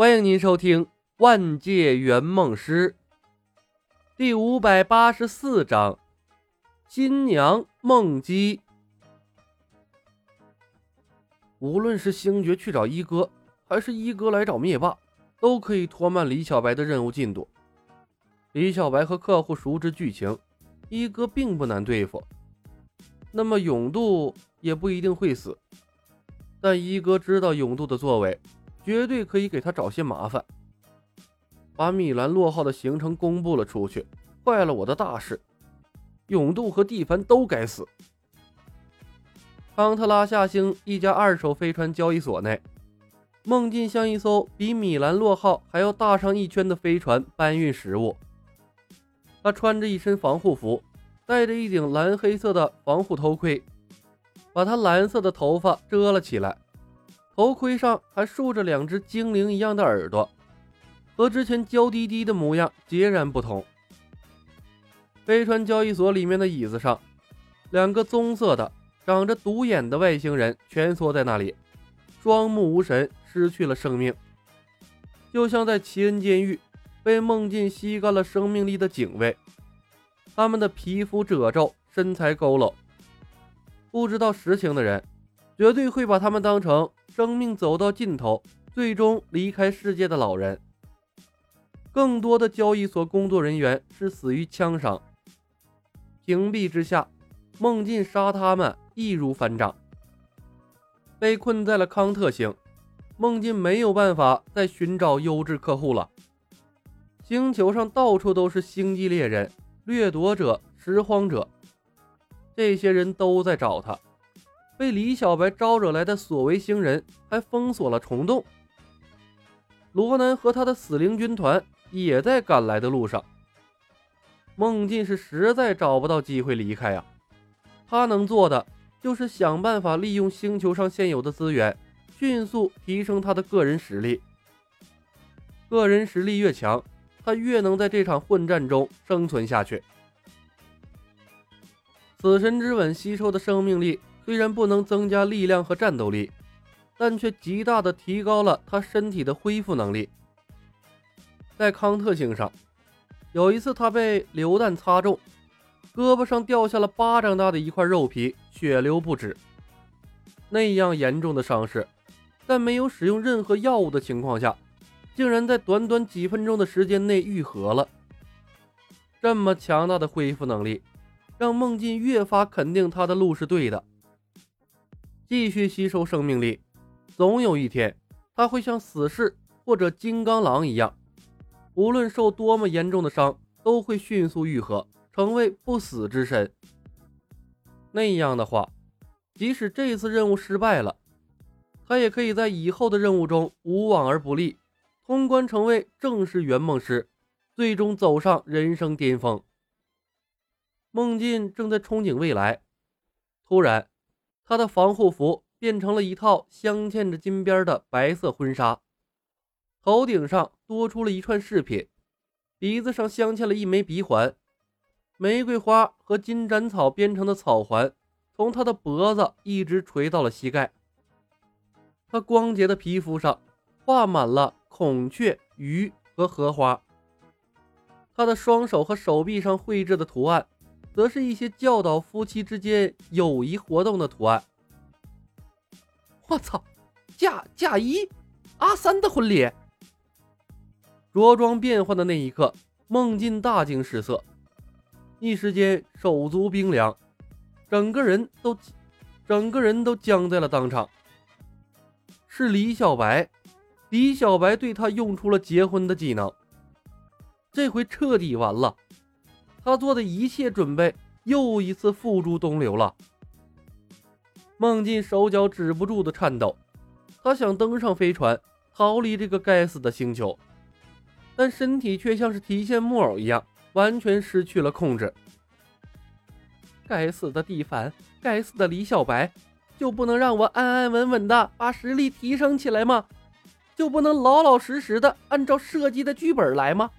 欢迎您收听《万界圆梦师》第五百八十四章《新娘梦姬》。无论是星爵去找一哥，还是一哥来找灭霸，都可以拖慢李小白的任务进度。李小白和客户熟知剧情，一哥并不难对付。那么永渡也不一定会死，但一哥知道永渡的作为。绝对可以给他找些麻烦，把米兰落号的行程公布了出去，坏了我的大事。永渡和蒂凡都该死。康特拉夏星一家二手飞船交易所内，梦境像一艘比米兰落号还要大上一圈的飞船搬运食物。他穿着一身防护服，戴着一顶蓝黑色的防护头盔，把他蓝色的头发遮了起来。头盔上还竖着两只精灵一样的耳朵，和之前娇滴滴的模样截然不同。飞船交易所里面的椅子上，两个棕色的、长着独眼的外星人蜷缩在那里，双目无神，失去了生命，就像在奇恩监狱被梦境吸干了生命力的警卫。他们的皮肤褶皱，身材佝偻，不知道实情的人绝对会把他们当成。生命走到尽头，最终离开世界的老人。更多的交易所工作人员是死于枪伤。屏蔽之下，梦境杀他们易如反掌。被困在了康特星，梦境没有办法再寻找优质客户了。星球上到处都是星际猎人、掠夺者、拾荒者，这些人都在找他。被李小白招惹来的所谓星人还封锁了虫洞，罗南和他的死灵军团也在赶来的路上。梦境是实在找不到机会离开呀，他能做的就是想办法利用星球上现有的资源，迅速提升他的个人实力。个人实力越强，他越能在这场混战中生存下去。死神之吻吸收的生命力。虽然不能增加力量和战斗力，但却极大的提高了他身体的恢复能力。在康特星上，有一次他被榴弹擦中，胳膊上掉下了巴掌大的一块肉皮，血流不止。那样严重的伤势，在没有使用任何药物的情况下，竟然在短短几分钟的时间内愈合了。这么强大的恢复能力，让梦境越发肯定他的路是对的。继续吸收生命力，总有一天他会像死士或者金刚狼一样，无论受多么严重的伤，都会迅速愈合，成为不死之身。那样的话，即使这次任务失败了，他也可以在以后的任务中无往而不利，通关成为正式圆梦师，最终走上人生巅峰。梦境正在憧憬未来，突然。他的防护服变成了一套镶嵌着金边的白色婚纱，头顶上多出了一串饰品，鼻子上镶嵌了一枚鼻环，玫瑰花和金盏草编成的草环从他的脖子一直垂到了膝盖。他光洁的皮肤上画满了孔雀、鱼和荷花，他的双手和手臂上绘制的图案。则是一些教导夫妻之间友谊活动的图案。我操，嫁嫁衣，阿三的婚礼。着装变换的那一刻，梦境大惊失色，一时间手足冰凉，整个人都，整个人都僵在了当场。是李小白，李小白对他用出了结婚的技能，这回彻底完了。他做的一切准备又一次付诸东流了。梦境手脚止不住的颤抖，他想登上飞船逃离这个该死的星球，但身体却像是提线木偶一样，完全失去了控制。该死的蒂凡，该死的李小白，就不能让我安安稳稳的把实力提升起来吗？就不能老老实实的按照设计的剧本来吗？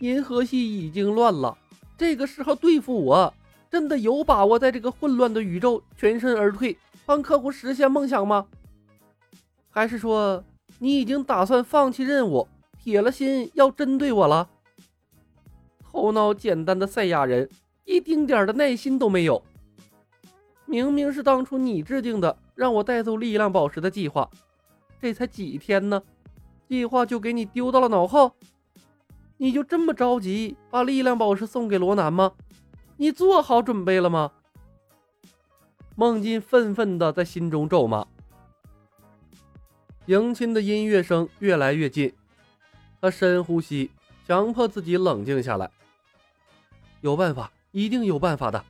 银河系已经乱了。这个时候对付我，真的有把握在这个混乱的宇宙全身而退，帮客户实现梦想吗？还是说你已经打算放弃任务，铁了心要针对我了？头脑简单的赛亚人，一丁点的耐心都没有。明明是当初你制定的，让我带走力量宝石的计划，这才几天呢，计划就给你丢到了脑后？你就这么着急把力量宝石送给罗南吗？你做好准备了吗？孟金愤愤的在心中咒骂。迎亲的音乐声越来越近，他深呼吸，强迫自己冷静下来。有办法，一定有办法的。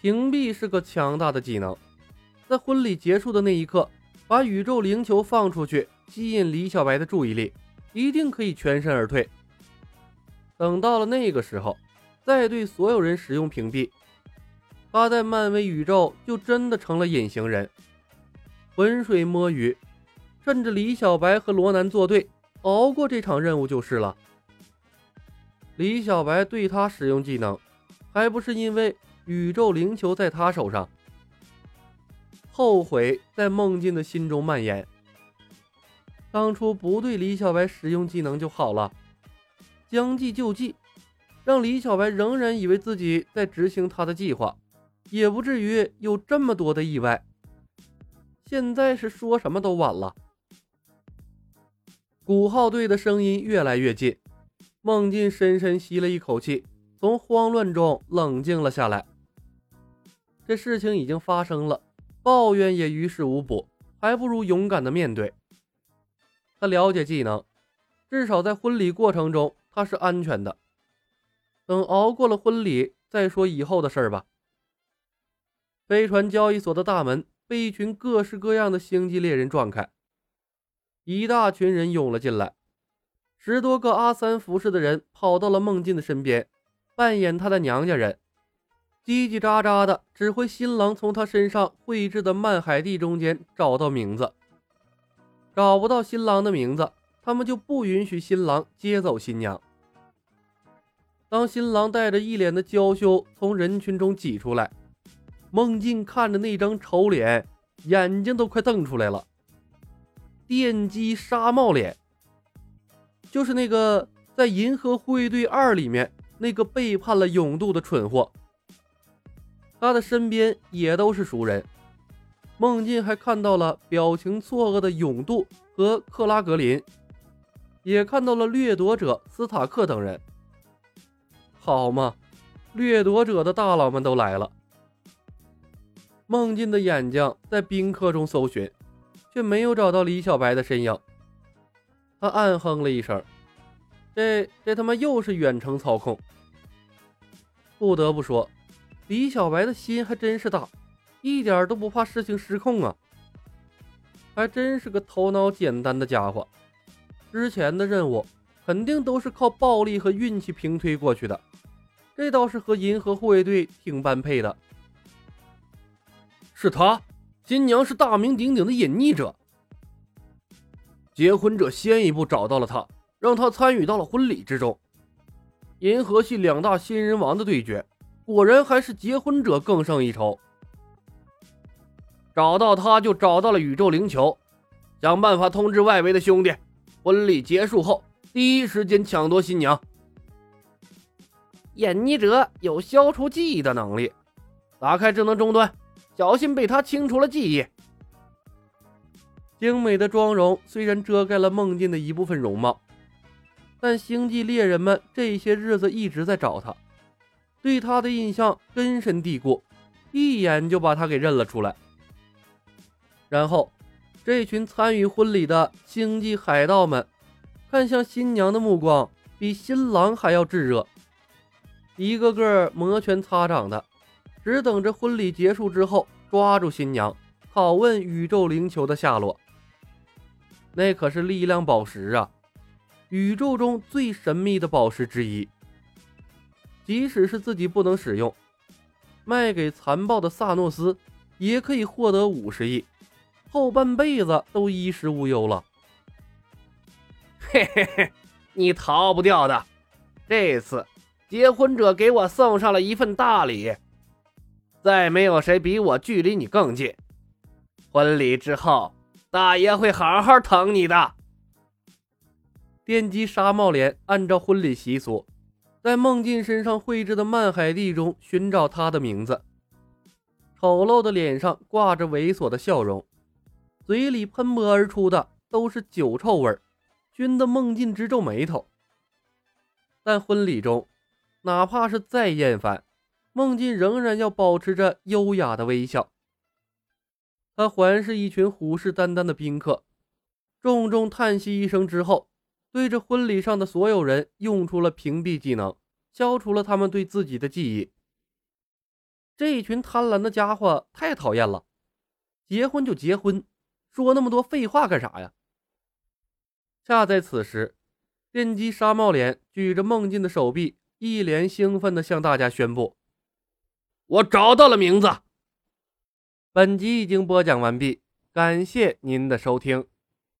屏蔽是个强大的技能，在婚礼结束的那一刻，把宇宙灵球放出去，吸引李小白的注意力，一定可以全身而退。等到了那个时候，再对所有人使用屏蔽，他在漫威宇宙就真的成了隐形人。浑水摸鱼，趁着李小白和罗南作对，熬过这场任务就是了。李小白对他使用技能，还不是因为宇宙灵球在他手上？后悔在梦境的心中蔓延。当初不对李小白使用技能就好了，将计就计，让李小白仍然以为自己在执行他的计划，也不至于有这么多的意外。现在是说什么都晚了。鼓号队的声音越来越近，孟进深深吸了一口气，从慌乱中冷静了下来。这事情已经发生了，抱怨也于事无补，还不如勇敢的面对。了解技能，至少在婚礼过程中他是安全的。等熬过了婚礼，再说以后的事儿吧。飞船交易所的大门。被一群各式各样的星际猎人撞开，一大群人涌了进来。十多个阿三服饰的人跑到了孟进的身边，扮演他的娘家人，叽叽喳喳的指挥新郎从他身上绘制的曼海蒂中间找到名字。找不到新郎的名字，他们就不允许新郎接走新娘。当新郎带着一脸的娇羞从人群中挤出来。孟静看着那张丑脸，眼睛都快瞪出来了。电击沙帽脸，就是那个在《银河护卫队二》里面那个背叛了勇度的蠢货。他的身边也都是熟人。梦境还看到了表情错愕的勇度和克拉格林，也看到了掠夺者斯塔克等人。好嘛，掠夺者的大佬们都来了。梦境的眼睛在宾客中搜寻，却没有找到李小白的身影。他暗哼了一声：“这这他妈又是远程操控。”不得不说，李小白的心还真是大，一点都不怕事情失控啊！还真是个头脑简单的家伙。之前的任务肯定都是靠暴力和运气平推过去的，这倒是和银河护卫队挺般配的。是他，新娘是大名鼎鼎的隐匿者。结婚者先一步找到了他，让他参与到了婚礼之中。银河系两大新人王的对决，果然还是结婚者更胜一筹。找到他就找到了宇宙灵球，想办法通知外围的兄弟，婚礼结束后第一时间抢夺新娘。隐匿者有消除记忆的能力，打开智能终端。小心被他清除了记忆。精美的妆容虽然遮盖了梦境的一部分容貌，但星际猎人们这些日子一直在找他，对他的印象根深蒂固，一眼就把他给认了出来。然后，这群参与婚礼的星际海盗们看向新娘的目光比新郎还要炙热，一个个摩拳擦掌的。只等着婚礼结束之后，抓住新娘，拷问宇宙灵球的下落。那可是力量宝石啊，宇宙中最神秘的宝石之一。即使是自己不能使用，卖给残暴的萨诺斯，也可以获得五十亿，后半辈子都衣食无忧了。嘿嘿嘿，你逃不掉的。这次结婚者给我送上了一份大礼。再没有谁比我距离你更近。婚礼之后，大爷会好好疼你的。电击沙帽脸按照婚礼习俗，在孟进身上绘制的漫海地中寻找他的名字。丑陋的脸上挂着猥琐的笑容，嘴里喷薄而出的都是酒臭味儿，熏得孟进直皱眉头。但婚礼中，哪怕是再厌烦，孟进仍然要保持着优雅的微笑。他环视一群虎视眈眈的宾客，重重叹息一声之后，对着婚礼上的所有人用出了屏蔽技能，消除了他们对自己的记忆。这一群贪婪的家伙太讨厌了！结婚就结婚，说那么多废话干啥呀？恰在此时，电击沙帽脸举着梦境的手臂，一脸兴奋地向大家宣布：“我找到了名字。”本集已经播讲完毕，感谢您的收听。